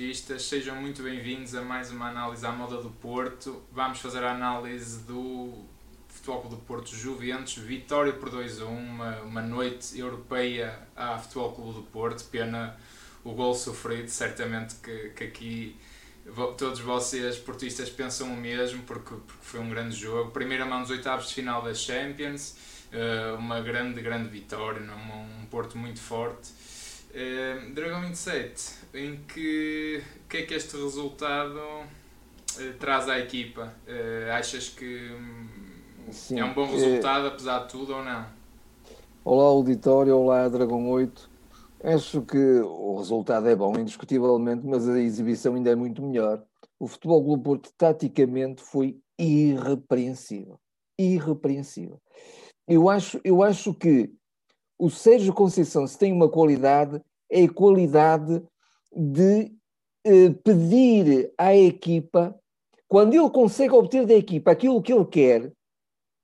portistas, sejam muito bem-vindos a mais uma análise à moda do Porto. Vamos fazer a análise do Futebol Clube do Porto Juventus, vitória por 2 a 1, uma, uma noite europeia à Futebol Clube do Porto, pena o gol sofrido, certamente que, que aqui todos vocês portistas pensam o mesmo, porque, porque foi um grande jogo. Primeira mão dos oitavos de final da Champions, eh, uma grande, grande vitória, um Porto muito forte. Uh, Dragão 27, em que o que é que este resultado uh, traz à equipa? Uh, achas que Sim, é um bom resultado, apesar de tudo, ou não? Olá, auditório, olá, Dragão 8. Acho que o resultado é bom, indiscutivelmente, mas a exibição ainda é muito melhor. O Futebol Clube Porto, taticamente, foi irrepreensível. Irrepreensível. Eu acho, eu acho que o Sérgio Conceição, se tem uma qualidade, é a qualidade de eh, pedir à equipa, quando ele consegue obter da equipa aquilo que ele quer,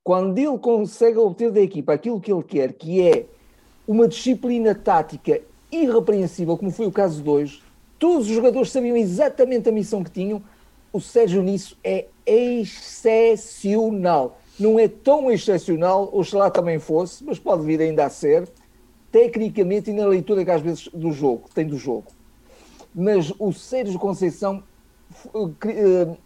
quando ele consegue obter da equipa aquilo que ele quer, que é uma disciplina tática irrepreensível, como foi o caso de hoje, todos os jogadores sabiam exatamente a missão que tinham, o Sérgio nisso é excepcional. Não é tão excepcional, oxalá também fosse, mas pode vir ainda a ser, tecnicamente e na leitura que às vezes do jogo, tem do jogo. Mas o Sérgio Conceição uh,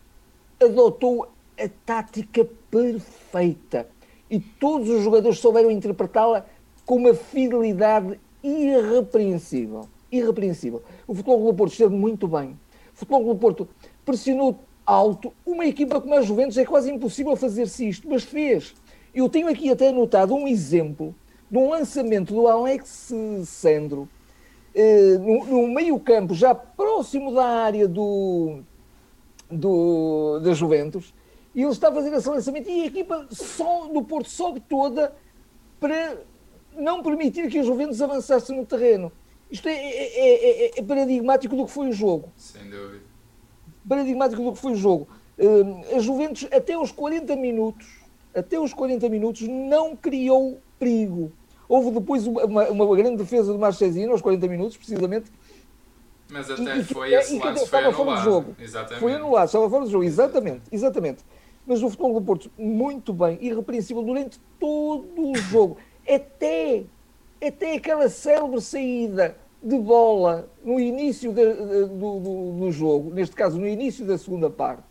adotou a tática perfeita e todos os jogadores souberam interpretá-la com uma fidelidade irrepreensível. Irrepreensível. O Futebol do Porto esteve muito bem. O Futebol do Porto pressionou alto. Uma equipa como a Juventus é quase impossível fazer-se isto, mas fez. Eu tenho aqui até anotado um exemplo de um lançamento do Alex Sandro eh, no, no meio-campo, já próximo da área do, do, da Juventus, e ele está a fazer esse lançamento e a equipa só, do Porto sobe toda para não permitir que a Juventus avançasse no terreno. Isto é, é, é, é, paradigmático do que foi o jogo. Sem dúvida. Paradigmático do que foi o jogo. Uh, a Juventus, até os 40 minutos, até os 40 minutos, não criou perigo. Houve depois uma, uma grande defesa do Marchesino, aos 40 minutos, precisamente. Mas até e, foi e, esse e, lance, foi fora do jogo. Exatamente. Foi anulado, estava fora do jogo, exatamente, exatamente. Mas o futebol do Porto, muito bem, irrepreensível durante todo o jogo até, até aquela célebre saída de bola no início de, de, do, do, do, jogo, neste caso no início da segunda parte,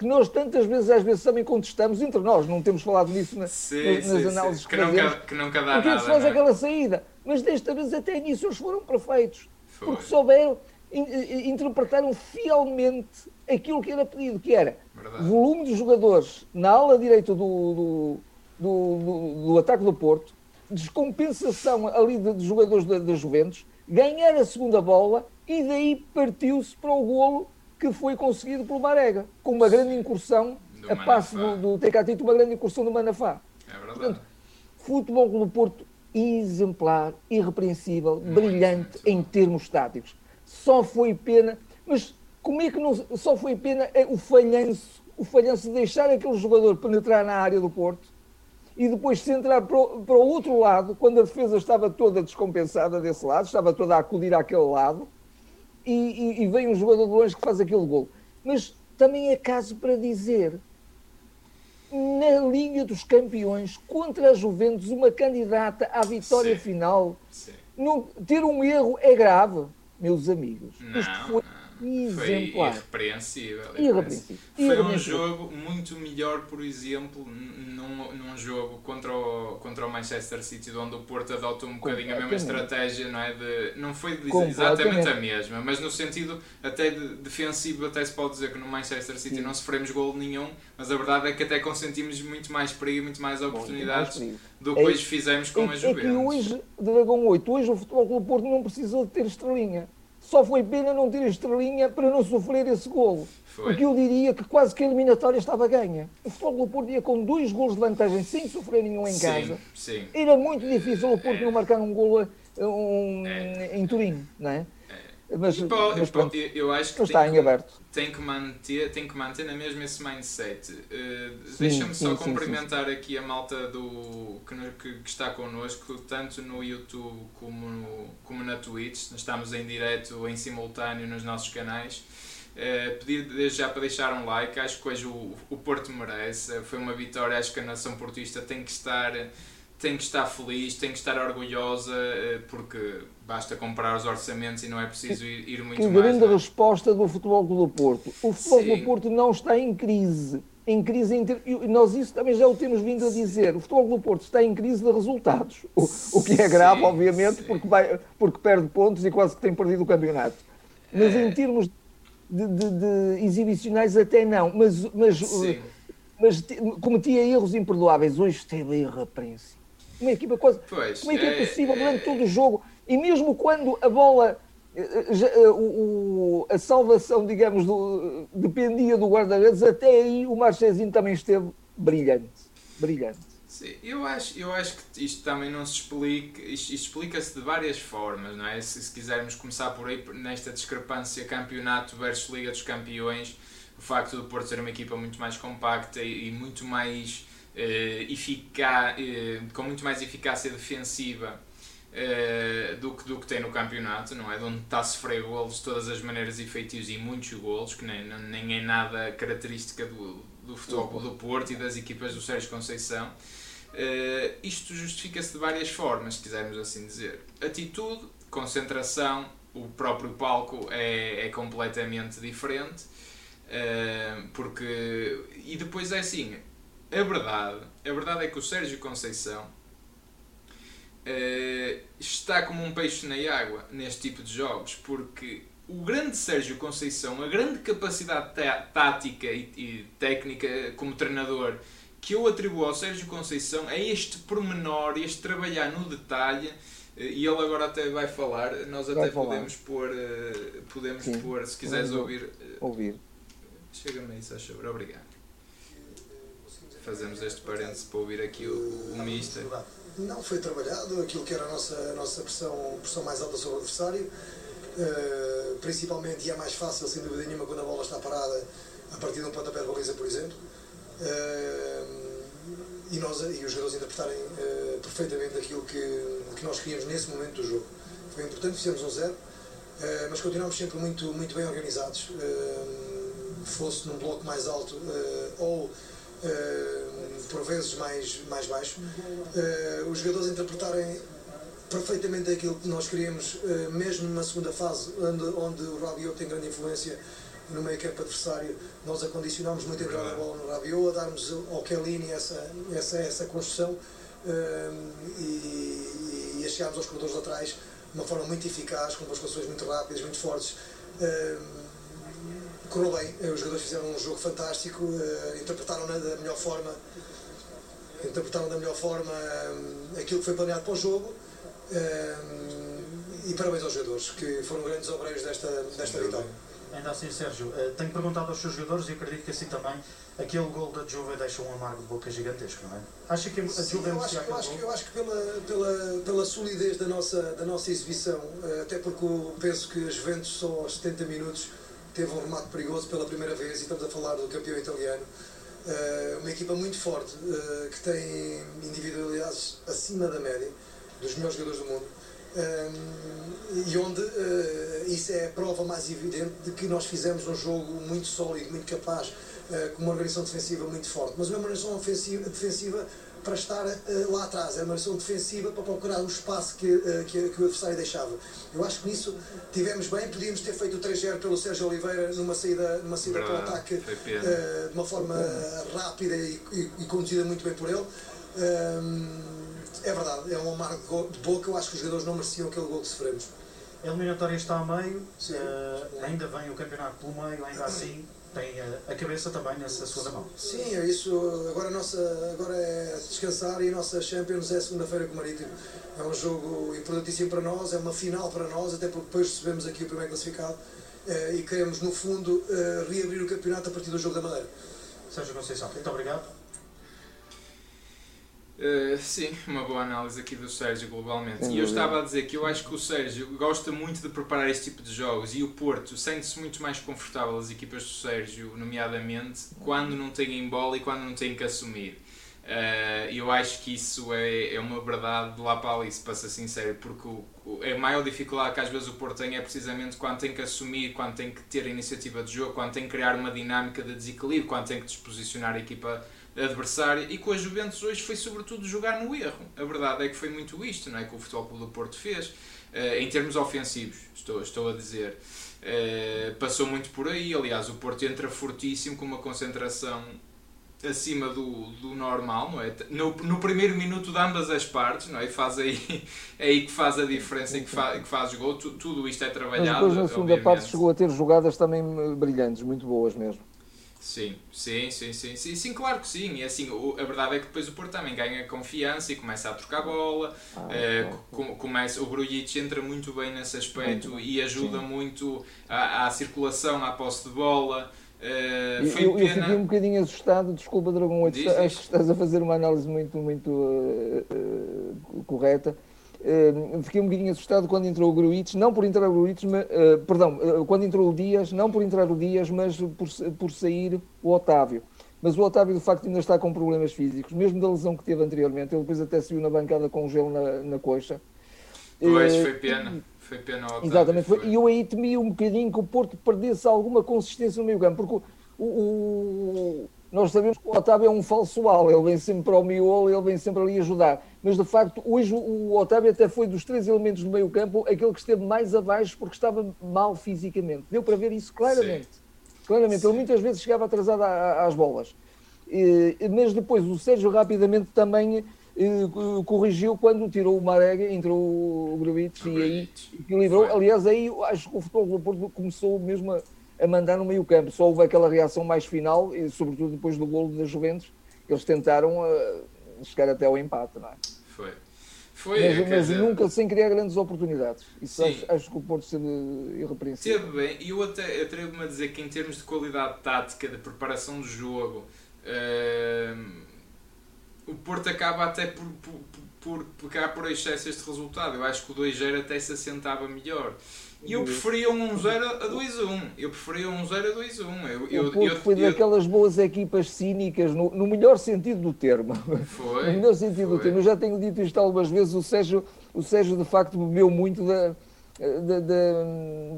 que nós tantas vezes, às vezes também contestamos entre nós, não temos falado nisso na, sim, nas, sim, análises sim. que, que nunca, que nunca dá porque nada. Porque faz é? aquela saída, mas desta vez até nisso eles foram perfeitos, Foi. porque souberam, interpretaram fielmente aquilo que era pedido, que era Verdade. volume de jogadores na ala direita do, do, do, do ataque do Porto, descompensação ali de, de jogadores da, da, Juventus, ganhar a segunda bola e daí partiu-se para o golo que foi conseguido pelo Marega, com uma grande incursão, do a passe do, do Tecatito, uma grande incursão do Manafá. É verdade. Portanto, futebol do Porto exemplar, irrepreensível, muito, brilhante em termos táticos. Só foi pena, mas como é que não, só foi pena é o falhanço, o falhanço de deixar aquele jogador penetrar na área do Porto e depois se entrar para o, para o outro lado, quando a defesa estava toda descompensada desse lado, estava toda a acudir àquele lado, e, e, e vem um jogador de longe que faz aquele gol. Mas também é caso para dizer, na Liga dos Campeões, contra a Juventus, uma candidata à vitória Sim. final, Sim. Não, ter um erro é grave, meus amigos. Não, Isto foi exemplar. Foi irrepreensível. irrepreensível. Foi um jogo muito melhor, por exemplo, num, num jogo contra o, contra o Manchester City, onde o Porto adotou um bocadinho a mesma estratégia, não é? De, não foi de, exatamente a mesma, mas no sentido até de, defensivo, até se pode dizer que no Manchester City Sim. não sofremos gol nenhum, mas a verdade é que até consentimos muito mais perigo, muito mais oportunidades Bom, mais do que é, hoje fizemos com é, a Juventus. É que hoje, Dragão 8, hoje o Futebol Clube Porto não precisou de ter estrelinha só foi pena não ter estrelinha para não sofrer esse golo. Foi. Porque eu diria que quase que a eliminatória estava ganha. O Futebol do Porto ia com dois golos de vantagem sem sofrer nenhum em casa. Sim. Era muito difícil o Porto é. não marcar um golo um, é. em Turim, não é? Mas, pô, mas pô, eu, eu, acho que, está tem, em aberto. Tem que, manter, tem que manter na mesma esse mindset. Uh, Deixa-me só sim, cumprimentar sim, sim. aqui a malta do, que, que, que, está connosco, tanto no YouTube como, no, como na Twitch. Nós estamos em direto, em simultâneo nos nossos canais. Uh, pedir desde já para deixar um like, acho que hoje o, o Porto merece. Foi uma vitória, acho que a nação portista tem que estar tem que estar feliz, tem que estar orgulhosa, eh, porque basta comprar os orçamentos e não é preciso ir, ir muito que mais. grande é? resposta do Futebol do Porto. O Futebol Sim. do Porto não está em crise. Em crise, e nós isso também já o temos vindo a dizer. O Futebol do Porto está em crise de resultados. O, o que é grave, sim, obviamente, porque, vai, porque perde pontos e quase que tem perdido o campeonato. Mas é... em termos de, de, de, exibicionais, até não. Mas, mas, mas cometia erros imperdoáveis. Hoje teve irrepreensível uma equipa quase. Pois, como é que é, é possível durante todo o jogo? E mesmo quando a bola. Eh, eh, o, a salvação, digamos, do, dependia do guarda-redes, até aí o Marchezinho também esteve brilhante. Brilhante. Sim, eu acho, eu acho que isto também não se explica, isto, isto explica-se de várias formas, não é? Se, se, quisermos começar por aí, nesta discrepância campeonato versus Liga dos Campeões, o facto do Porto ser uma equipa muito mais compacta e, e muito mais uh, eficaz, uh, com muito mais eficácia defensiva uh, do, que, do que tem no campeonato, não é? De onde está a sofrer golos de todas as maneiras efetivos e muitos golos, que nem, nem é nada característica do, do futebol do Porto e das equipas do Sérgio Conceição. Uh, isto justifica-se de várias formas, se quisermos assim dizer. Atitude, concentração, o próprio palco é, é completamente diferente. Uh, porque e depois é assim a verdade, a verdade é que o Sérgio Conceição uh, está como um peixe na água neste tipo de jogos, porque o grande Sérgio Conceição, a grande capacidade tática e, e, técnica como treinador que eu atribuo ao Sérgio Conceição é este pormenor, este trabalhar no detalhe. Eh, e ele agora até vai falar, nós até vai podemos falar. pôr, uh, podemos Sim, pôr, se quiseres ouvir. Uh, ouvir. Chega-me aí, Sá Obrigado fazemos este parênteses para ouvir aqui o, o Mister. Não foi trabalhado aquilo que era a nossa, a nossa pressão, pressão mais alta sobre o adversário. Uh, principalmente, e é mais fácil, sem dúvida nenhuma, quando a bola está parada a partir de um pontapé de baliza, por exemplo. Uh, e, nós, e os jogadores interpretarem uh, perfeitamente aquilo que, que nós queríamos nesse momento do jogo. Foi importante, fizemos um zero, mas continuamos sempre muito, muito bem organizados. fosse num bloco mais alto ou por vezes mais, mais baixo, uh, os jogadores interpretarem perfeitamente aquilo que nós queríamos, uh, mesmo na segunda fase, onde, onde o Rabiot tem grande influência no meio campo adversário, nós acondicionámos muito a entrada da bola no Rabiot, a darmos ao Kellini essa, essa, essa construção e, e a chegarmos aos corredores laterais de uma forma muito eficaz, com construções muito rápidas, muito fortes correu bem, os jogadores fizeram um jogo fantástico, uh, interpretaram-na da melhor forma, interpretaram da melhor forma um, eh, aquilo que foi planeado para o jogo um, e parabéns aos jogadores que foram grandes obreiros desta, desta vitória. Ainda assim, Sérgio, uh, tenho perguntado aos seus jogadores e acredito que assim também aquele gol da Juve deixa um amargo de boca gigantesco, não é? Acha que a Juve eu acho, eu acho, eu acho que pela, pela, pela solidez da nossa, da nossa exibição, até porque eu penso que as Juventus só aos 70 minutos teve um remate perigoso pela primeira vez e estamos a falar do campeão italiano. Uh, uma equipa muito forte, uh, que tem individualidades acima da média, dos melhores jogadores do mundo. Um, e onde uh, isso é a prova mais evidente de que nós fizemos um jogo muito sólido, muito capaz, uh, com uma organização defensiva muito forte, mas uma organização ofensiva, defensiva para estar uh, lá atrás, era uma ação defensiva para procurar o espaço que, uh, que, que, o adversário deixava. Eu acho que nisso tivemos bem, podíamos ter feito o 3-0 pelo Sérgio Oliveira numa saída, numa saída para o ataque uh, de uma forma rápida e, e, e, conduzida muito bem por ele. é verdade, é um amargo de boca, eu acho que os jogadores não mereciam aquele gol que sofremos. A eliminatória está a meio, ainda vem o campeonato pelo meio, ainda assim tem a, cabeça também nessa segunda mão. Sim, é isso. Agora, nossa, agora é descansar e a nossa Champions é segunda-feira com o Marítimo. É um jogo importantíssimo para nós, é uma final para nós, até porque depois recebemos aqui o primeiro classificado eh, e queremos, no fundo, eh, reabrir o campeonato a partir do jogo da Madeira. Sérgio Conceição, muito obrigado. Uh, sim, uma boa análise aqui do Sérgio globalmente. e eu estava a dizer que eu acho que o Sérgio gosta muito de preparar este tipo de jogos e o Porto sente-se muito mais confortável, as equipas do Sérgio, nomeadamente, quando não têm bola e quando não têm que assumir. Uh, eu acho que isso é, é uma verdade de lá para ali, para ser sincero, porque o, o, a maior dificuldade que às vezes o Porto tem é precisamente quando tem que assumir, quando tem que ter a iniciativa de jogo, quando tem que criar uma dinâmica de desequilíbrio, quando tem que disposicionar a equipa adversária e com a Juventus hoje foi sobretudo jogar no erro. A verdade é que foi muito isto não é, que o Futebol Clube do Porto fez, uh, em termos ofensivos, estou, estou a dizer. Uh, passou muito por aí, aliás, o Porto entra fortíssimo com uma concentração acima do, do normal, não é? No, no primeiro minuto de ambas as partes, não é? E faz aí, é aí que faz a diferença e que, fa, que faz gol, tu, tudo isto é trabalhado. Mas depois na segunda parte chegou a ter jogadas também brilhantes, muito boas mesmo. Sim, sim, sim, sim, sim, sim, claro que sim. E assim, o, a verdade é que depois o Porto também ganha confiança e começa a trocar bola. Ah, uh, com, começa, o Grujic entra muito bem nesse aspecto e ajuda sim. muito à, à, circulação, à posse de bola. Uh, eu, eu, eu, fiquei um bocadinho assustado, desculpa Dragão 8, acho que estás a fazer uma análise muito, muito uh, uh, correta Uh, fiquei um bocadinho assustado quando entrou o Gruitch, não por entrar o Gruitch, mas, uh, perdão, uh, quando entrou o Dias, não por entrar o Dias, mas por, por sair o Otávio. Mas o Otávio, de facto, ainda está com problemas físicos, mesmo da lesão que teve anteriormente. Ele depois até saiu na bancada com gelo na, na coxa. Pois, foi pena. Foi pena o Otávio. Exatamente. E eu aí temi um bocadinho que o Porto perdesse alguma consistência no meio campo, porque o, o nós sabemos que o Otávio é um falso al, ele vem sempre para o miolo, ele vem sempre ali ajudar. Mas de facto, hoje o Otávio até foi dos três elementos do meio campo aquele que esteve mais abaixo porque estava mal fisicamente. Deu para ver isso claramente. Sim. Claramente, Sim. ele muitas vezes chegava atrasado às bolas. Mas depois o Sérgio rapidamente também eh, corrigiu quando tirou o Marega, entrou o Grubic e aí equilibrou. Aliás, aí acho que o futebol do Porto começou mesmo a a mandar no meio campo. Só houve aquela reação mais final, e sobretudo depois do golo da Juventus, eles tentaram uh, chegar até ao empate, não é? Foi. Foi, mas, mas dizer... nunca sem criar grandes oportunidades. Isso acho, acho, que o Porto esteve irrepreensível. Teve bem, e eu até atrevo-me a dizer que em termos de qualidade tática, de preparação do jogo, uh, o Porto acaba até por, por, por pegar por excesso este resultado. Eu acho que o 2-0 até se assentava melhor. E eu preferia um 0 a 2-1. Eu preferia um 0 a 2-1. Eu, eu, o Porto foi eu, daquelas boas equipas cínicas, no, no, melhor sentido do termo. Foi. No melhor sentido foi. do termo. Eu já tenho dito isto algumas vezes. O Sérgio, o Sérgio de facto, bebeu muito da, da, da,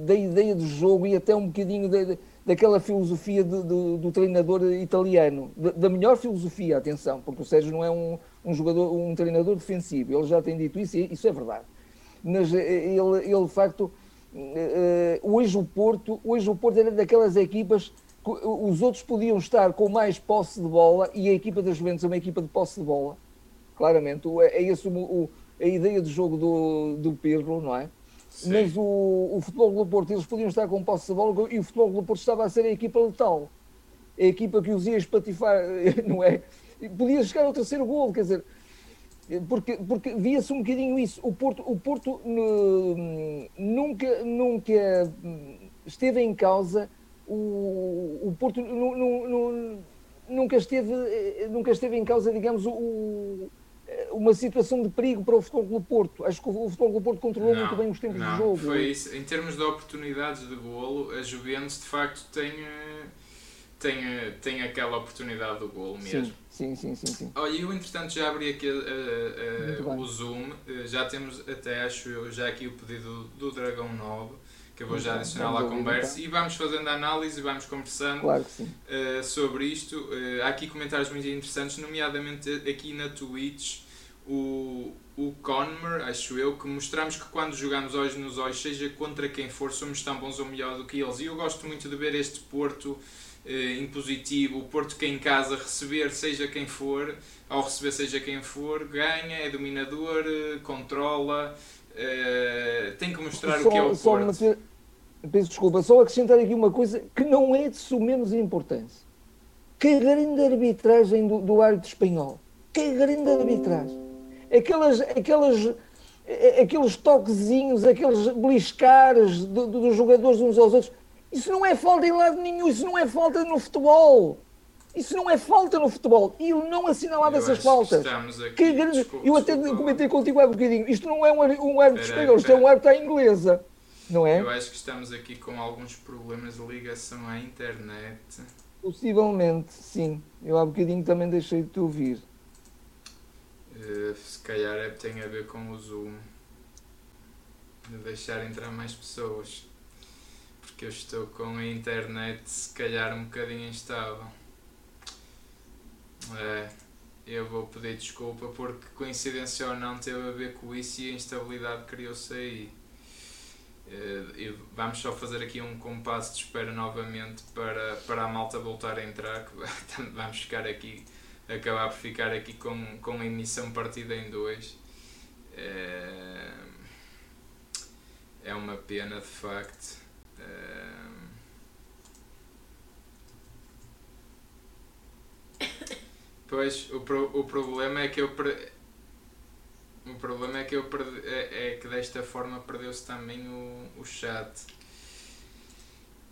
da ideia do jogo e até um bocadinho da, daquela filosofia do, do, do treinador italiano. Da, da, melhor filosofia, atenção, porque o Sérgio não é um, um jogador, um treinador defensivo. Ele já tem dito isso e isso é verdade. Mas eh, ele, ele de facto hoje o Porto, hoje o Porto era daquelas equipas que os outros podiam estar com mais posse de bola e a equipa das Juventus é uma equipa de posse de bola, claramente. É, é esse o, o, a ideia de jogo do, do Pirlo, não é? Sim. Mas o, o futebol do Porto, eles podiam estar com posse de bola e o futebol do Porto estava a ser a equipa letal. A equipa que os ia espatifar, não é? Podia chegar ao terceiro gol, quer dizer, porque, porque via-se um bocadinho isso. O Porto, o Porto nunca, nunca esteve em causa, o, o Porto nunca, esteve, nunca esteve em causa, digamos, o, uma situação de perigo para o Futebol do Porto. Acho que o Futebol do Porto controlou não, muito bem os tempos não, de jogo. Foi isso. Em termos de oportunidades de golo, a Juventus de facto tem, eh, tem, eh, tem aquela oportunidade do golo mesmo. Sim. Sim, sim, sim. sim. Olha, eu entretanto já abri aqui uh, uh, o Zoom, uh, já temos até acho eu já aqui o pedido do, Dragão 9, que eu vou já adicionar lá à conversa então. e vamos fazendo a análise e vamos conversando claro sobre isto. há aqui comentários muito interessantes, nomeadamente aqui na Twitch, o, o Conmer, acho eu, que mostramos que quando jogamos hoje nos olhos, seja contra quem for, somos tão bons ou melhor do que eles. E eu gosto muito de ver este Porto eh, impositivo, o Porto que em casa receber seja quem for, ao receber seja quem for, ganha, é dominador, eh, controla, eh, tem que mostrar só, o que é o Porto. Meter, peço desculpa, só acrescentar aqui uma coisa que não é de sumenos importância. Que grande arbitragem do, do árbitro espanhol. Que grande arbitragem. Aquelas, aquelas, aqueles toquezinhos, aqueles beliscares do, do, dos jogadores uns aos outros isso não é falta em lado nenhum, isso não é falta no futebol. Isso não é falta no futebol. E ele não assinalava essas faltas. Que Que desculpa, Eu até desculpa, comentei contigo há bocadinho. Isto não é um, um árbitro espanhol, isto é um árbitro à inglesa. Não é? Eu acho que estamos aqui com alguns problemas de ligação à internet. Possivelmente, sim. Eu há bocadinho também deixei de te ouvir. Eh, se calhar é, tem a ver com o Zoom. De deixar entrar mais pessoas. Porque eu estou com a internet se calhar um bocadinho instável. É, eu vou pedir desculpa porque coincidência ou não teve a ver com isso e a instabilidade criou-se aí. E vamos só fazer aqui um compasso de espera novamente para, para a malta voltar a entrar, que vamos ficar aqui acabar por ficar aqui com, com a emissão partida em dois. É, é uma pena de facto. É, Pois, o, pro, o problema é que eu per- o problema é que eu perdi, é, é que desta forma perdeu-se também o, o chat.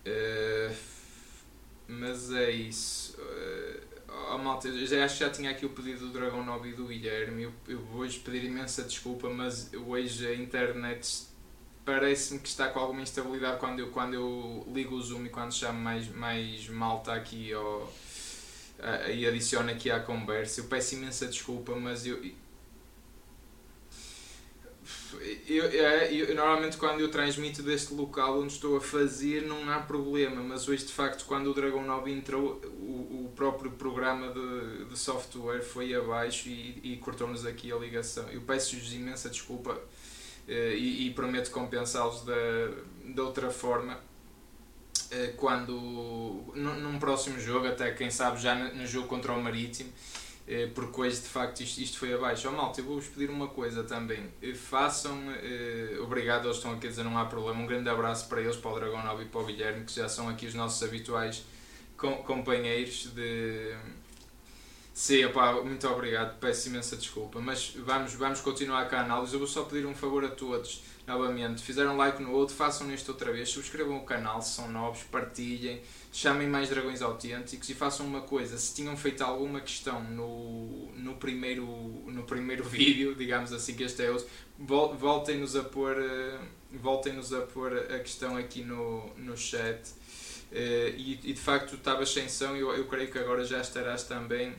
Eh, mas é isso. Eh, oh, malta, eu já acho que já tinha aqui o pedido do Dragão 9 e do Guilherme. Eu, eu vou-lhes pedir imensa desculpa, mas hoje a internet parece-me que está com alguma instabilidade quando eu, quando eu ligo o Zoom e quando chamo mais, mais malta aqui ao, a- e adiciono aqui à conversa. Eu peço imensa desculpa, mas eu, eu, é, eu- normalmente quando eu transmito deste local onde estou a fazer não há problema, mas hoje de facto quando o Dragon 9 entrou o, o próprio programa de, de software foi abaixo e, e cortou-nos aqui a ligação. Eu peço-lhes imensa desculpa e, e prometo compensá-los da, de outra forma eh, quando num, próximo jogo, até quem sabe já no, jogo contra o Marítimo, eh, porque hoje de facto isto, isto foi abaixo. Oh, malta, eu vou-vos pedir uma coisa também. Eh, Façam, eh, obrigado, eles estão aqui a dizer não há problema. Um grande abraço para eles, para o Dragão 9 e para o Guilherme, que já são aqui os nossos habituais com, companheiros de. Sim, muito obrigado, peço imensa desculpa, mas vamos, vamos continuar com a análise. Eu vou só pedir um favor a todos, novamente. Fizeram like no outro, façam neste outra vez, subscrevam o canal se são novos, partilhem, chamem mais dragões autênticos e façam uma coisa, se tinham feito alguma questão no, no, primeiro, no primeiro vídeo, digamos assim que este é vol- voltem-nos a pôr eh, voltem-nos a pôr a questão aqui no, no chat Eh, e, e de facto estavas sem som eu, eu creio que agora já estarás também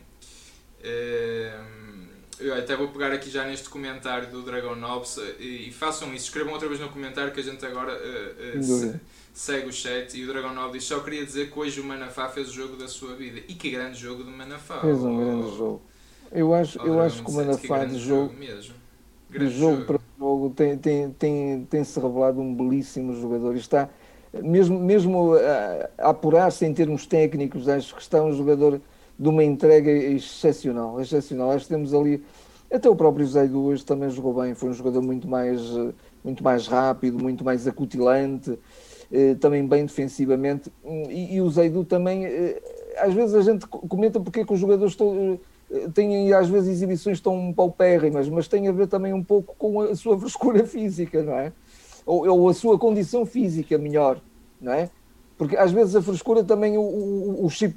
eu até vou pegar aqui já neste comentário do Dragon Nobs e, e façam isso, escrevam outra vez no comentário que a gente agora eh, eh, Sem se- segue o chat e o Dragon Nob diz só queria dizer que hoje o Manafá fez o jogo da sua vida. E que grande jogo do Manafá. Fez um oh, grande jogo. Eu acho, oh, eu acho que o 17, Manafá de jogo, mesmo. de Grande jogo para jogo tem, tem, tem, tem se revelado um belíssimo jogador. E Está, mesmo, mesmo a, a apurar-se em termos técnicos, acho que está um jogador de uma entrega excepcional. excepcional. Acho que temos ali. Até o próprio José hoje também jogou bem, foi um jogador muito mais, muito mais rápido, muito mais acutilante, eh, também bem defensivamente. E, e o Zaidu também, eh, às vezes a gente co- comenta porque é que os jogadores estão, eh, têm às vezes exibições tão paupérrimas, mas tem a ver também um pouco com a sua frescura física, não é? Ou, ou a sua condição física melhor, não é? Porque às vezes a frescura também, o, o, o chip,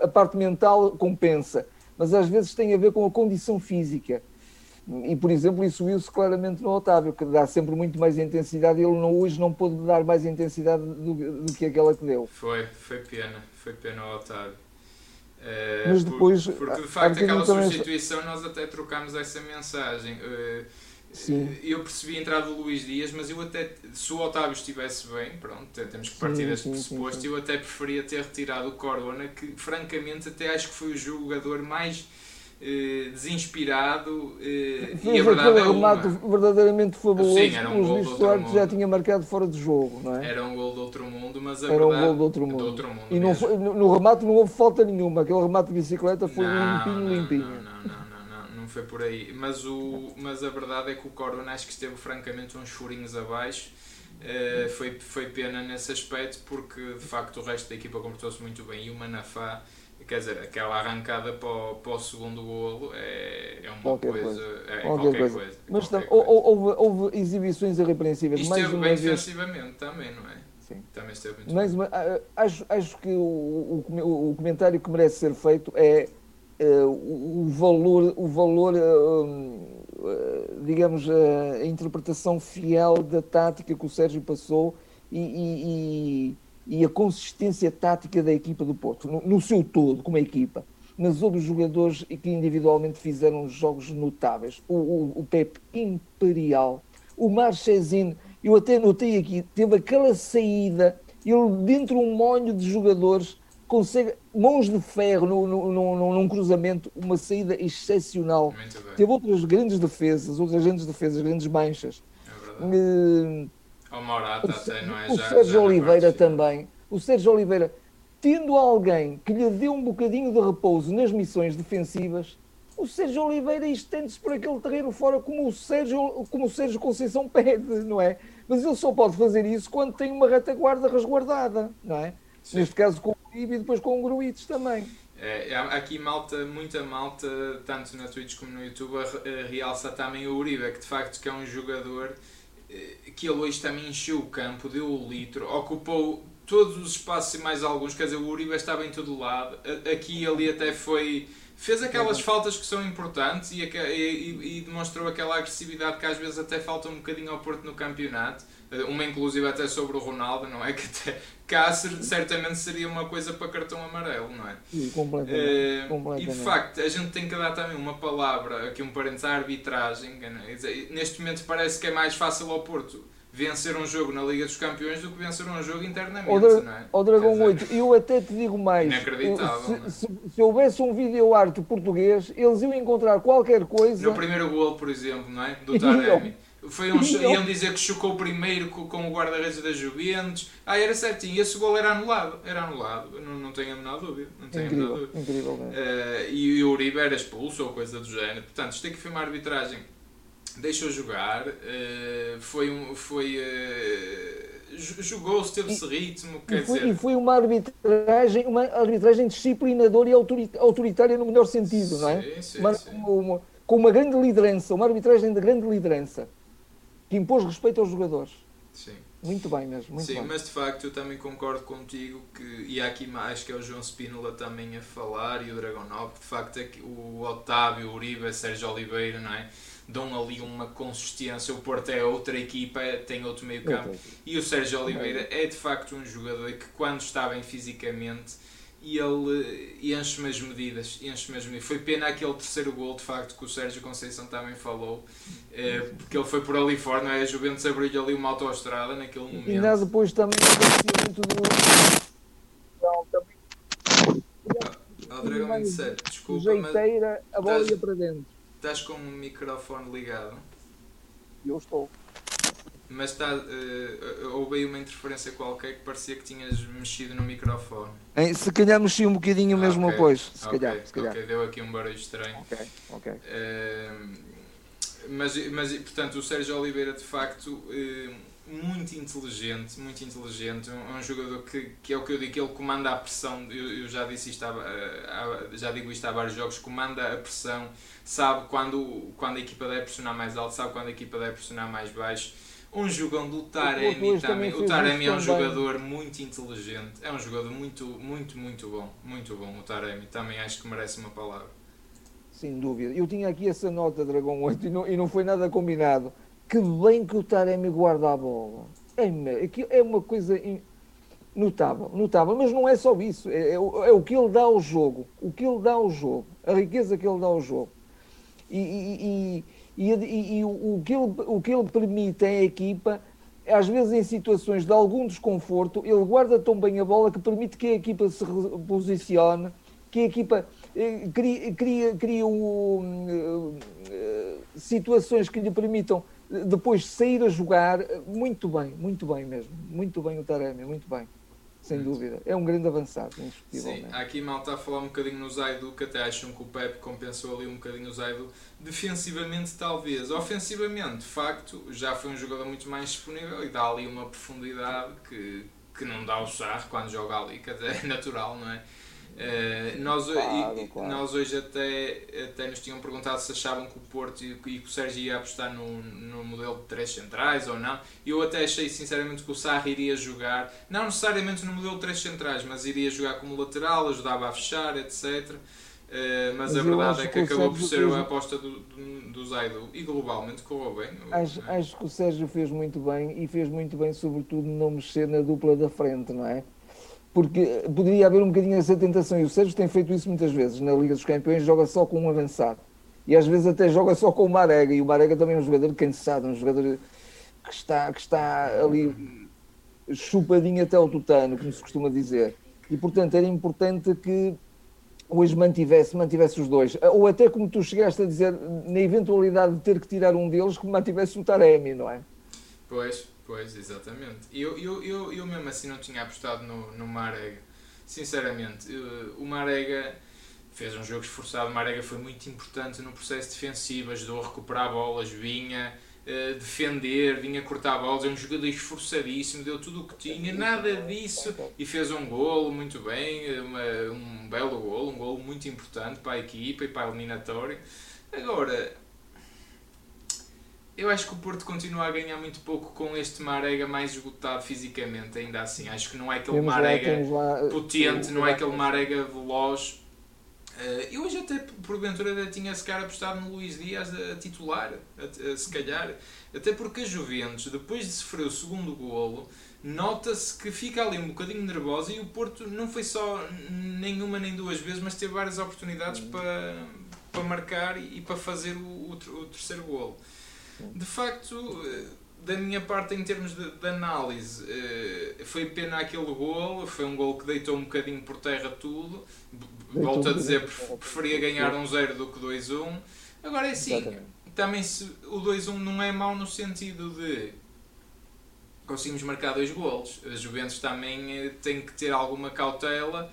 a, a parte mental compensa, mas às vezes tem a ver com a condição física. E, por exemplo, isso viu-se claramente no Otávio, que dá sempre muito mais intensidade e ele não, hoje não pôde dar mais intensidade do, do que aquela que deu. Foi, foi pena, foi pena o Otávio. Eh, Mas por- depois, porque há- de facto aquela substituição nós até trocámos essa mensagem. Eh, Sim. Eu percebi a entrada do Luís Dias, mas eu até, se o Otávio estivesse bem, pronto, te- temos que partir Sim, deste sim, pressuposto, sim. eu até preferia ter retirado o Corona, que francamente até acho que foi o jogador mais eh, desinspirado eh, e a verdade é uma. verdadeiramente fabuloso Sim, era um do outro Duarte já tinha marcado fora de jogo, não é? Era um gol de outro mundo, mas a Era um verdade... gol de outro de mundo. outro mundo E não foi- no, no remate não houve falta nenhuma, aquele remate de bicicleta foi Não, limpinho, limpinho. Não, não, não foi por aí. Mas, o, mas a verdade é que o Corona acho que esteve francamente uns furinhos abaixo. Eh, foi, foi pena nesse aspecto porque de facto o resto da equipa comportou-se muito bem e o Manafá, quer dizer, aquela arrancada para o, para o segundo golo é, é uma Qualquer coisa, coisa. é Qualquer qualquer, coisa. coisa. Mas qualquer coisa. houve, houve exibições irrepreensíveis. Isto Mais esteve bem vez, defensivamente também, não é? sim. Também esteve muito Mas bem. acho, acho que o, o, o comentário que merece ser feito é o, o valor, o valor eh, hum, eh, digamos, eh, a interpretação fiel da tática que o Sérgio passou e, e- e- e a consistência tática da equipa do Porto, no, no seu todo, como equipa. Mas houve jogadores que individualmente fizeram jogos notáveis. O, o, o Pepe Imperial, o Marchesin, eu até notei aqui, teve aquela saída, ele dentro de um molho de jogadores consegue, mãos de ferro no, no, no- num cruzamento, uma saída excepcional. Bem. Teve outras grandes defesas, outras grandes defesas, grandes manchas. É. Eh, O Morata até, não é? o Já- Sérgio já Oliveira também. O Sérgio Oliveira, tendo alguém que lhe deu um bocadinho de repouso nas missões defensivas, o Sérgio Oliveira estende-se por aquele terreno fora como o Sérgio, como o Sérgio Conceição pede, não é? Mas ele só pode fazer isso quando tem uma retaguarda resguardada, não é? Sim. Neste caso com o Uribe e depois com o Gruites também. É, há aqui malta, muita malta, tanto na Twitch como no YouTube, a re- a realça também o Uribe, que de facto que é um jogador eh, que ele hoje também encheu o campo, deu o litro, ocupou todos os espaços e mais alguns, quer dizer, o Uribe estava em todo lado, aqui e ali até foi... Fez aquelas faltas que são importantes e- e- e demonstrou aquela agressividade que às vezes até falta um bocadinho ao Porto no campeonato. Eh, Uma inclusive até sobre o Ronaldo, não é? Que até cá cer- certamente seria uma coisa para cartão amarelo, não é? Sim, completamente. Eh, e completamente. de facto, a gente tem que dar também uma palavra, aqui um parênteses, à arbitragem. Quer dizer, Neste momento parece que é mais fácil ao Porto vencer um jogo na Liga dos Campeões do que vencer um jogo internamente, Dra- não é? ao Dragão dizer, 8, eu até te digo mais. Inacreditável, Se- é? se, se houvesse um vídeo arte português, eles iam encontrar qualquer coisa. No primeiro gol, por exemplo, não é? Do. Taremi. Foi um, Iam. dizer que chocou primeiro com, com o guarda-redes da Juventus. Ah, era certinho. Esse gol era anulado. Era anulado. Não, não tenho a menor dúvida. Não tenho a menor Incrível, dúvida. incrível mesmo. Eh, e, e o Uribe era expulso ou coisa do género. Portanto, isto tem que foi uma arbitragem. Deixou jogar, eh, foi um. Foi, ju- Jogou-se, teve-se ritmo, E foi, dizer. e foi uma arbitragem, uma arbitragem disciplinadora e autori- autoritária no melhor sentido, não é? Sim, sim, sim. uma- com uma grande liderança, uma arbitragem de grande liderança, que impôs respeito aos jogadores. sim. Muito bem mesmo, muito Sim, bem. mas de facto eu também concordo contigo que, e há aqui mais que é o João Spínola também a falar e o Dragão 9, que de facto é que o Otávio, o Uribe, Sérgio Oliveira, não é? Dão ali uma consistência, o Porto é outra equipa, tem outro meio campo. E o Sérgio Oliveira é de facto um jogador que quando está bem fisicamente ele enche-me as medidas, enche-me as medidas. Foi pena aquele terceiro gol de facto que o Sérgio Conceição também falou, eh, porque ele foi por ali fora, não é? A Juventus abriu ali uma autoestrada naquele momento. E ainda depois também o aparecimento do. Não, também Ah, Dragão mais 27, desculpa, mas jeiteira, a bola estás- ia para dentro. estás com o microfone ligado. E eu estou. Mas está, eh, houve aí uma interferência qualquer que parecia que tinhas mexido no microfone. Hein, Se calhar mexi um bocadinho Ah, mesmo ok. depois. Se Ok, calhar, se calhar. ok, deu aqui um barulho estranho. Ok, ok. Eh, mas, mas, portanto, o Sérgio Oliveira, de facto, eh, muito inteligente, muito inteligente. Um, um jogador que, que é o que eu digo, que ele comanda a pressão. Eu, eu já disse isto, há, há- já digo isto há vários jogos, comanda a pressão, sabe quando, quando a equipa deve pressionar mais alto, sabe quando a equipa deve pressionar mais baixo. Um jogão do Taremi hoje também. O Taremi é um também. jogador muito inteligente. É um jogador muito, muito, muito bom. Muito bom o Taremi. Também acho que merece uma palavra. Sem dúvida. Eu tinha aqui essa nota, Dragão 8, e não, e não foi nada combinado. Que bem que o Taremi guarda a bola. É, é uma coisa in- notável, notável. Mas não é só isso. É, é o- é o que ele dá ao jogo. O que ele dá ao jogo. A riqueza que ele dá ao jogo. E, e- e- e- e- e o, que ele, o que ele permite à equipa, às vezes em situações de algum desconforto, ele guarda tão bem a bola que permite que a equipa se reposicione, que a equipa eh, cria, cria, cria um, eh, situações que lhe permitam eh, depois sair a jogar muito bem, muito bem mesmo. Muito bem o Taremi, muito bem. Sem dúvida. É um grande avançado, Sim, indiscutivelmente. há aqui mal está a falar um bocadinho no Zaidu, que até acham que o Pepe compensou ali um bocadinho o Zaidu. Defensivamente, talvez. Ofensivamente, de facto, já foi um jogador muito mais disponível e dá ali uma profundidade que, que não dá o charro quando joga ali, que até é natural, não é? Uh, nós, claro, e, claro. nós hoje até, até nos tinham perguntado se achavam que o Porto e, e que o Sérgio ia apostar no, no modelo de três centrais ou não. Eu até achei sinceramente que o Sarra iria jogar, não necessariamente no modelo de três centrais, mas iria jogar como lateral, ajudava a fechar, etc. Uh, mas, mas, a verdade é que, que acabou por ser a aposta do, do, do Zaido e globalmente correu bem. Acho, é? acho que o Sérgio fez muito bem e fez muito bem, sobretudo, não mexer na dupla da frente, não é? Porque poderia haver um bocadinho essa tentação, e o Sérgio tem feito isso muitas vezes, na Liga dos Campeões joga só com um avançado, e às vezes até joga só com o Marega, e o Marega também é um jogador cansado, um jogador que está, que está ali chupadinho até o tutano, como se costuma dizer, e portanto era importante que hoje mantivesse, mantivesse os dois, ou até como tu chegaste a dizer, na eventualidade de ter que tirar um deles, que mantivesse o Taremi, não é? Pois, Pois, exatamente. Eu, eu, eu, eu mesmo assim não tinha apostado no, no Marega. Sinceramente, o Marega fez um jogo esforçado. O Marega foi muito importante no processo defensivo, ajudou a recuperar bolas, vinha uh, defender, vinha cortar bolas. É um jogador esforçadíssimo, deu tudo o que tinha, nada disso. E fez um golo muito bem, uma, um belo golo, um golo muito importante para a equipa e para a eliminatória. Agora, eu acho que o Porto continua a ganhar muito pouco com este Marega mais esgotado fisicamente, ainda assim. Acho que não é aquele temos Marega lá, lá, potente, sim, não é aquele Marega veloz. Uh, eu hoje até, porventura, tinha se calhar apostado no Luís Dias a, titular, a, a, se calhar. Até porque a Juventus, depois de sofrer o segundo golo, nota-se que fica ali um bocadinho nervosa e o Porto não foi só nenhuma nem duas vezes, mas teve várias oportunidades hum. para, para marcar e, e para fazer o, o, o terceiro golo. De facto, da minha parte, em termos de, de, análise, eh, foi pena aquele gol. Foi um gol que deitou um bocadinho por terra tudo. Volto a dizer, preferia ganhar um 0 do que 2-1. Agora é assim, também se, o 2-1 não é mau no sentido de conseguimos marcar dois golos. A Juventus também eh, tem que ter alguma cautela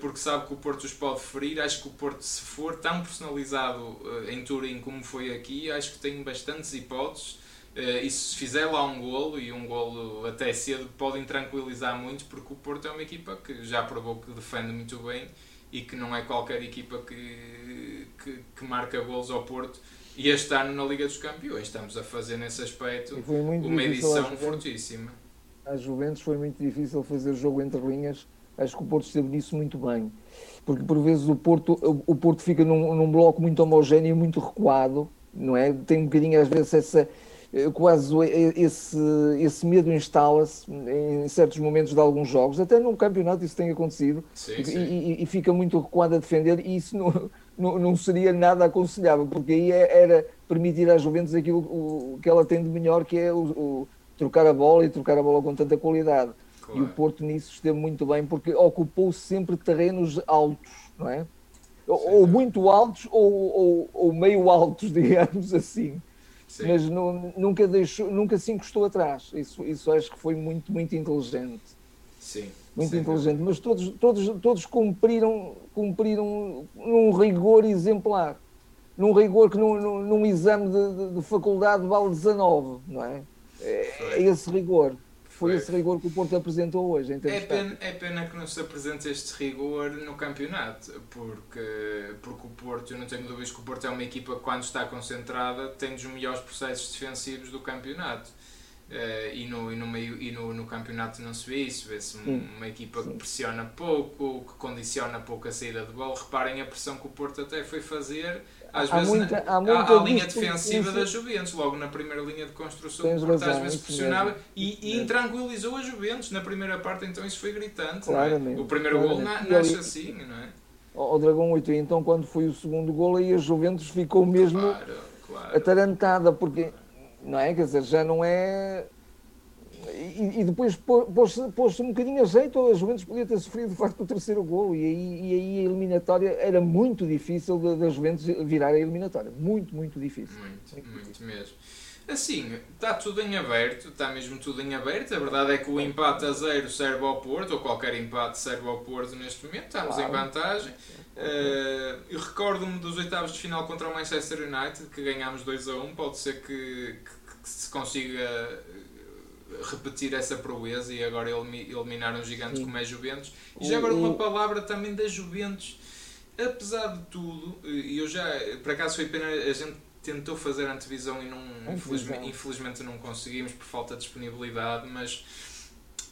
porque sabe que o Porto os pode ferir. Acho que o Porto, se for tão personalizado eh, em Turim como foi aqui, acho que tem bastantes hipóteses. Eh, e se fizer lá um golo, e um golo até cedo, podem tranquilizar muito, porque o Porto é uma equipa que já provou que defende muito bem e que não é qualquer equipa que, que, que marca golos ao Porto. E este ano na Liga dos Campeões estamos a fazer nesse aspecto uma edição fortíssima. A Juventus foi muito difícil fazer jogo entre linhas Acho que o Porto esteve nisso muito bem. Porque por vezes o Porto, o Porto fica num, num bloco muito homogéneo, muito recuado, não é? Tem um bocadinho às vezes essa eh, quase esse, esse medo instala-se em certos momentos de alguns jogos, até num campeonato isso tem acontecido, sim, e, sim. E, e, fica muito recuado a defender, e isso não, não, não seria nada aconselhável, porque aí é, era permitir à Juventus aquilo o, que ela tem de melhor, que é o, o, trocar a bola e trocar a bola com tanta qualidade. Claro. E o Porto nisso esteve muito bem, porque ocupou sempre terrenos altos, não é? Sim, ou muito altos ou, ou, ou, meio altos, digamos assim. Sim. Mas não, nunca, deixou, nunca se encostou atrás. Isso, isso acho que foi muito, muito inteligente. Sim. Muito inteligente. Mas todos, todos, todos cumpriram, cumpriram num rigor exemplar. Num rigor que num, num, num exame de, de, de, faculdade vale 19, não é? É, é esse rigor foi esse rigor que o Porto apresentou hoje. é, pena, é pena que não se apresente este rigor no campeonato, porque, porque o Porto, eu não tenho dúvidas que o Porto é uma equipa que, quando está concentrada, tem dos melhores processos defensivos do campeonato. Uh, e no, e, no, meio, e no, no campeonato não se vê isso, vê-se uma equipa que pressiona pouco, que condiciona pouco a saída de bola. Reparem a pressão que o Porto até foi fazer às há vezes muita, na, há muita a linha defensiva da Juventus, logo na primeira linha de construção, Tens Porto razão, às vezes pressionava e, e tranquilizou a Juventus na primeira parte, então isso foi gritante. Claramente, é? O primeiro gol nasce assim, não é? O Dragão 8, então quando foi o segundo gol aí a Juventus ficou mesmo claro, claro. atarantada, porque não é? Quer dizer, já não é e, e depois pôs-se pôs um bocadinho a jeito, a Juventus podia ter sofrido de facto o terceiro gol e aí, e aí a eliminatória era muito difícil da Juventus virar a eliminatória. Muito, muito difícil. Muito, muito, muito mesmo. Assim, está tudo em aberto, está mesmo tudo em aberto. A verdade é que o empate a zero serve ao Porto, ou qualquer empate serve ao Porto neste momento, estamos claro. em vantagem. Uh, eu recordo-me dos oitavos de final contra o Manchester United, que ganhámos 2 a 1. Pode ser que, que, que se consiga repetir essa proeza e agora eliminar um gigante Sim. como é Juventus. E já agora uma palavra também da Juventus. Apesar de tudo, e eu já, por acaso foi pena, a gente tentou fazer antevisão e não, infelizmente, infelizmente não conseguimos por falta de disponibilidade, mas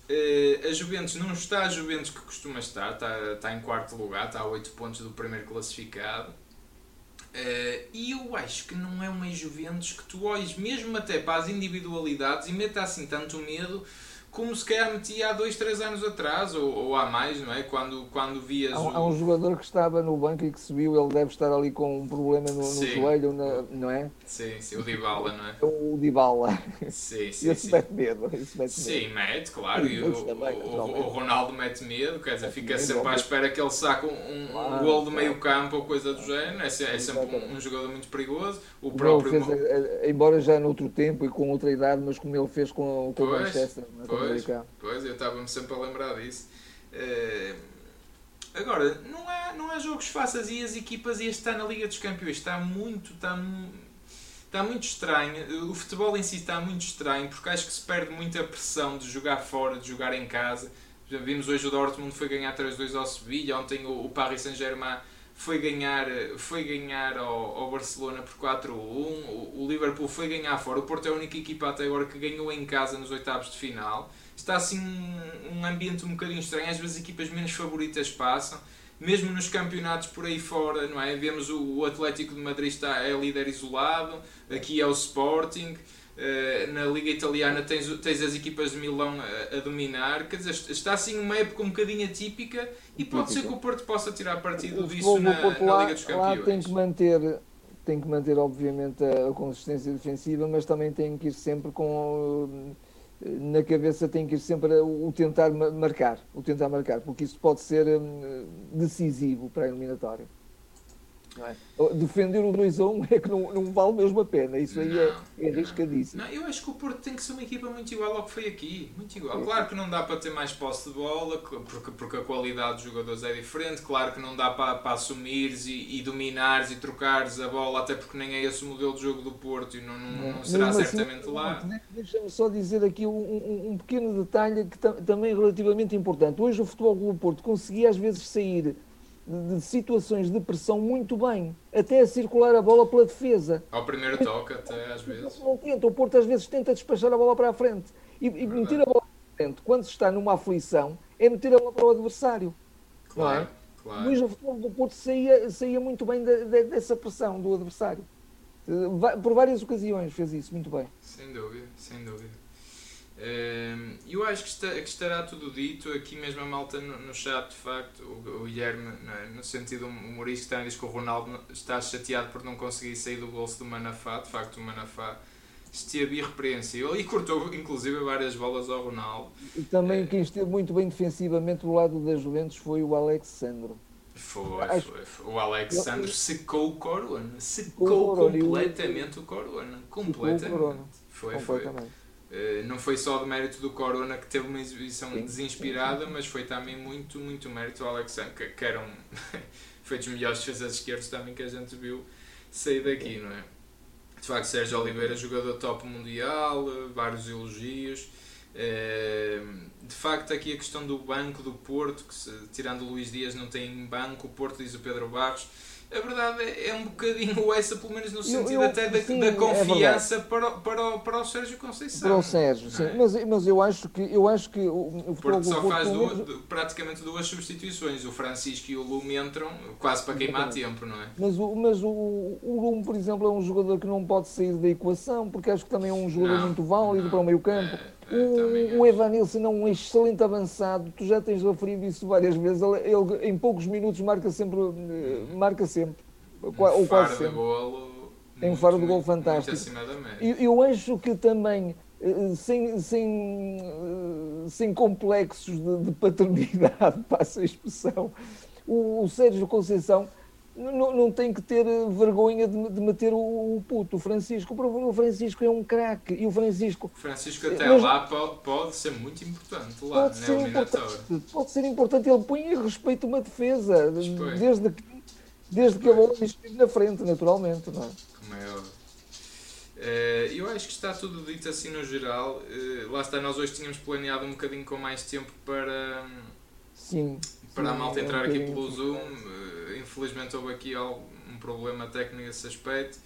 uh, a Juventus não está a Juventus que costuma estar, está, está em quarto lugar, está a 8 pontos do primeiro classificado. Uh, e eu acho que não é uma Juventus que tu olhes mesmo até para as individualidades e meta assim tanto medo como se calhar metia há dois, três anos atrás, ou, ou há mais, não é? Quando, quando vias. Há, o... há, um jogador que estava no banco e que subiu, ele deve estar ali com um problema no, no joelho, na, não é? Sim, sim, o Dybala, não é? O Dybala. Sim, sim. Esse sim. mete medo. Esse mete sim, medo. mete, claro. E, o, também, o, o, Ronaldo mete medo, quer dizer, fica sempre à espera que ele saque um, um, claro, gol de meio campo ou coisa do género. É, é sempre um, um, jogador muito perigoso. O, próprio. Fez, eh, embora já noutro tempo e com outra idade, mas como ele fez com, com o Manchester, é? Pois, pois, eu estava-me sempre a lembrar disso. Uh, agora, não há, não há jogos fáceis e as equipas, e este está na Liga dos Campeões, está muito, está, está muito estranho. O futebol em si está muito estranho porque acho que se perde muita pressão de jogar fora, de jogar em casa. Já vimos hoje o Dortmund foi ganhar 3-2 ao Sevilha, ontem o, o Paris Saint-Germain foi ganhar, foi ganhar ao, ao Barcelona por 4-1, o, o Liverpool foi ganhar fora, o Porto é a única equipa até agora que ganhou em casa nos oitavos de final está assim um, um ambiente um bocadinho estranho. Às vezes equipas menos favoritas passam, mesmo nos campeonatos por aí fora, não é? Vemos o, o Atlético de Madrid está, é líder isolado, aqui é o Sporting. Uh, na Liga Italiana tens, tens as equipas de Milão a, a, dominar, quer dizer, está assim uma época um bocadinho atípica e pode ser que o Porto possa tirar partido disso na, na Liga dos Campeões. Lá tem que manter, tem que manter obviamente a, a consistência defensiva, mas também tem que ir sempre com na cabeça tem que ir sempre o tentar marcar, o tentar marcar, porque isso pode ser decisivo para a eliminatória. É? Defender o 2 a 1 é que não, não vale mesmo a pena, isso aí é, é arriscadíssimo. Não, eu acho que o Porto tem que ser uma equipa muito igual ao que foi aqui, muito igual. Claro que não dá para ter mais posse de bola, porque, porque a qualidade dos jogadores é diferente, claro que não dá para, para assumires e, e dominares e trocares a bola, até porque nem é esse o modelo de jogo do Porto e não, não, não será assim, certamente lá. Deixa-me só dizer aqui um, um, um pequeno detalhe que também é relativamente importante. Hoje o Futebol do Porto conseguia às vezes sair de situações de pressão muito bem, até a circular a bola pela defesa. Ao primeiro toque, até às vezes. Não tenta, o Porto às vezes tenta despachar a bola para a frente. E, e meter a bola para a frente, quando se está numa aflição, é meter a bola para o adversário. Claro, não é? claro. Luís, o futebol do Porto saía, saía muito bem de, de, dessa pressão do adversário. Por várias ocasiões fez isso muito bem. Sem dúvida, sem dúvida. Eu acho que, está, que, estará tudo dito aqui mesmo a malta no, no chat, de facto, o, o Guilherme, é? no sentido humorístico, está diz que o Ronaldo está chateado por não conseguir sair do bolso do Manafá, de facto o Manafá esteve irrepreensível e cortou inclusive várias bolas ao Ronaldo. E também quem esteve muito bem defensivamente do lado da Juventus foi o Alexandre. Foi, Acho... foi, foi, O Alexandre secou o Corona, secou, completamente o Corona, completamente. O Corona. Foi, completamente. foi. Eh, não foi só do mérito do Corona que teve uma exibição sim, desinspirada, sim, sim. mas foi também muito, muito mérito do Alexandre, que, que eram feitos melhores defesas esquerdos também que a gente viu sair daqui, não é? De facto, Sérgio Oliveira, jogador top mundial, eh, vários elogios. Eh, de facto, aqui a questão do banco do Porto, que se, tirando o Luís Dias não tem banco, o Porto diz o Pedro Barros a verdade é, é um bocadinho essa, pelo menos no sentido eu, eu, até da, sim, da é confiança é para, o, para, o, para o Sérgio Conceição. Para o Sérgio, sim. É? Mas, mas eu acho que, eu acho que o, o Porque só faz duas, praticamente duas substituições. O Francisco e o Lume entram quase para queimar tempo, não é? Mas, o, mas o, o Lume, por exemplo, é um jogador que não pode sair da equação, porque acho que também é um jogador não, muito válido não, para o meio campo. É o, o Evanilson é um excelente avançado, tu já tens referido isso várias vezes. Ele, ele em poucos minutos marca sempre, eh, marca sempre, um ou quase sempre. Golo, tem um faro de gol fantástico. Eu, eu acho que também, eh, sem, sem, eh, sem complexos de, de paternidade, passa a expressão, o, o Sérgio Conceição não, não tem que ter eh, vergonha de, de meter o, puto, o Francisco. O Francisco é um craque e o Francisco. O Francisco até mas, lá pode, pode ser muito importante lá pode ser importante, pode ser importante. Ele põe em respeito uma defesa desde que, desde que a bola esteja na frente, naturalmente. Não é? Como é óbvio. Uh, eu acho que está tudo dito assim no geral. Uh, lá está, nós hoje tínhamos planeado um bocadinho com mais tempo para, sim, para a malta um entrar aqui pelo Zoom. Uh, infelizmente houve aqui algum problema técnico nesse aspecto.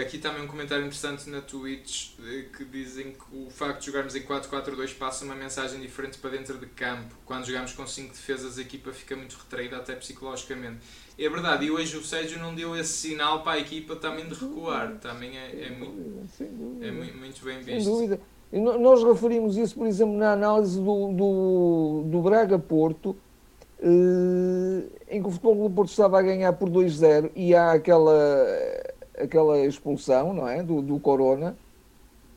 aqui também um comentário interessante na Twitch que dizem que o facto de jogarmos em 4-4-2 passa uma mensagem diferente para dentro de campo. Quando jogamos com 5 defesas, a equipa fica muito retraída, até psicologicamente. É verdade, e hoje o Sérgio não deu esse sinal para a equipa também de recuar. Também é, é muito, é muito bem visto. Nós referimos isso, por exemplo, na análise do, do, do Braga Porto, eh, em que o Futebol do Porto estava a ganhar por 2-0 e há aquela, aquela expulsão não é? do, do Corona.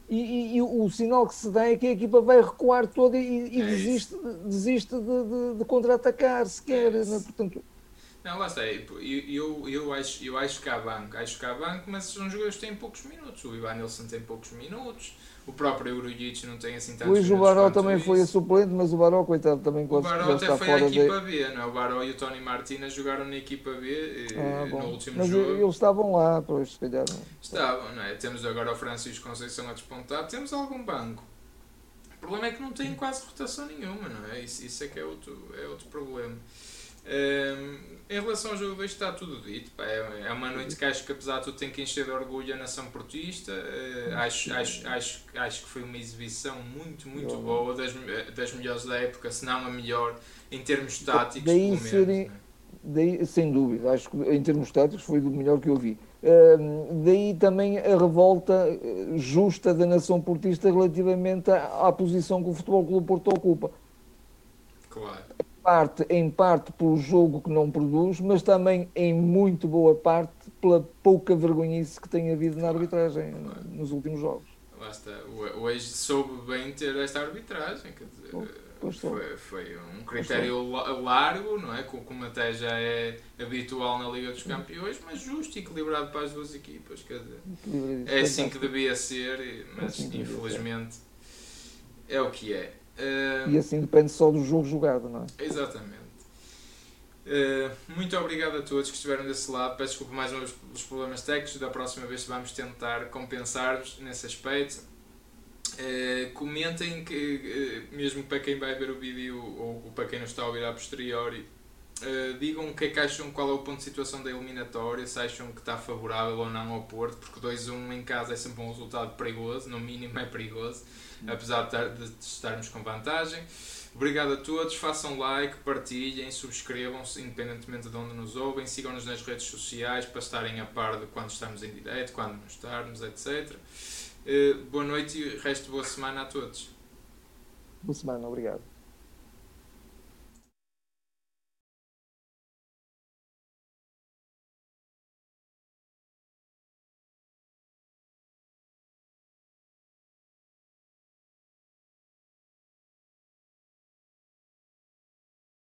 E, e, e, o sinal que se dá é que a equipa vai recuar toda e, e é desiste, desiste de, de, de contra-atacar sequer. Né? Portanto, não, lá está. Eu, eu, eu, acho, eu acho que há banco. Acho que há banco, mas são jogadores que têm poucos minutos. O Ivan Nilsson tem poucos minutos. O próprio Eurojic não tem assim tantos Luís, minutos. O Baró também isso. foi a suplente, mas o Baró, coitado, também quando O Baró até foi a equipa de... B, não é? O Baró e o Tony Martínez jogaram na equipa B ah, no último mas jogo. eles estavam lá, pois, se calhar. Estavam, não é? Temos agora o Francisco Conceição a despontar. Temos algum banco. O problema é que não tem quase rotação nenhuma, não é? Isso, isso é que é outro, é outro problema. Um, em relação ao jogo 2 está tudo dito. Pá, é, é uma noite que acho que apesar de tudo tem que encher de orgulho a nação portista. Uh, acho, acho, acho, acho que foi uma exibição muito, muito boa, das, das melhores da época, se não a melhor, em termos táticos, daí pelo menos. Né? Daí, sem dúvida, acho que em termos táticos foi do melhor que eu vi. Uh, daí também a revolta eh, justa da nação portista relativamente à, à posição que o Futebol Clube Porto ocupa. Claro parte, em parte pelo jogo que não produz, mas também em muito boa parte pela pouca vergonhice que tem havido na arbitragem nos últimos jogos. Lá está. O soube bem ter esta arbitragem, quer dizer, foi, foi, um critério largo, não é? Como até já é habitual na Liga dos Campeões, mas justo e equilibrado para as duas equipas. Quer dizer, é assim que devia ser, mas assim infelizmente é o que é. Uh, e assim depende só do jogo jogado, não é? Exatamente. Uh, muito obrigado a todos que estiveram desse lado. Peço desculpa mais uma vez pelos problemas técnicos. Da próxima vez vamos tentar compensar-vos nesse aspecto. Uh, comentem que, mesmo para quem vai ver o vídeo ou para quem não está a ouvir a posteriori, digam o que é que acham, qual é o ponto de situação da eliminatória, se acham que está favorável ou não ao Porto, porque 2-1 em casa é sempre um resultado perigoso, no mínimo é perigoso apesar de estarmos com vantagem. Obrigado a todos, façam like, partilhem, subscrevam-se, independentemente de onde nos ouvem, sigam-nos nas redes sociais para estarem a par de quando estamos em direto, quando não estarmos, etc. Eh, boa noite e resto de boa semana a todos. Boa semana, obrigado.